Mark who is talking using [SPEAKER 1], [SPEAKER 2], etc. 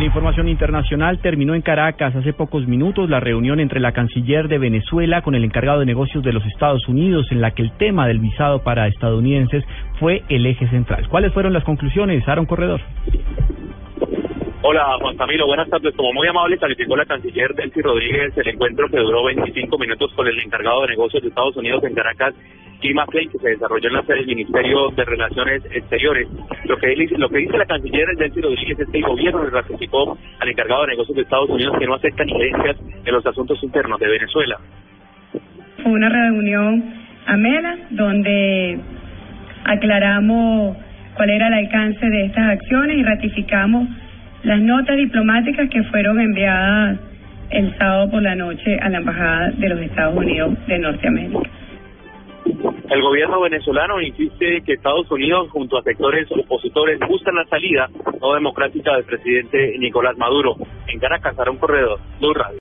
[SPEAKER 1] En información internacional, terminó en Caracas hace pocos minutos la reunión entre la canciller de Venezuela con el encargado de negocios de los Estados Unidos, en la que el tema del visado para estadounidenses fue el eje central. ¿Cuáles fueron las conclusiones, Aaron Corredor?
[SPEAKER 2] Hola, Juan Camilo, buenas tardes. Como muy amable calificó la canciller Delcy Rodríguez el encuentro que duró 25 minutos con el encargado de negocios de Estados Unidos en Caracas, Kim McClain, que se desarrolló en la sede del Ministerio de Relaciones Exteriores. Lo que, lo que dice la canciller Delcy Rodríguez es que el gobierno le ratificó al encargado de negocios de Estados Unidos que no acepta injerencias en los asuntos internos de Venezuela.
[SPEAKER 3] Fue una reunión amena donde aclaramos cuál era el alcance de estas acciones y ratificamos las notas diplomáticas que fueron enviadas el sábado por la noche a la Embajada de los Estados Unidos de Norteamérica.
[SPEAKER 2] El gobierno venezolano insiste que Estados Unidos, junto a sectores opositores, buscan la salida no democrática del presidente Nicolás Maduro. En Caracas, un corredor, Blue Radio.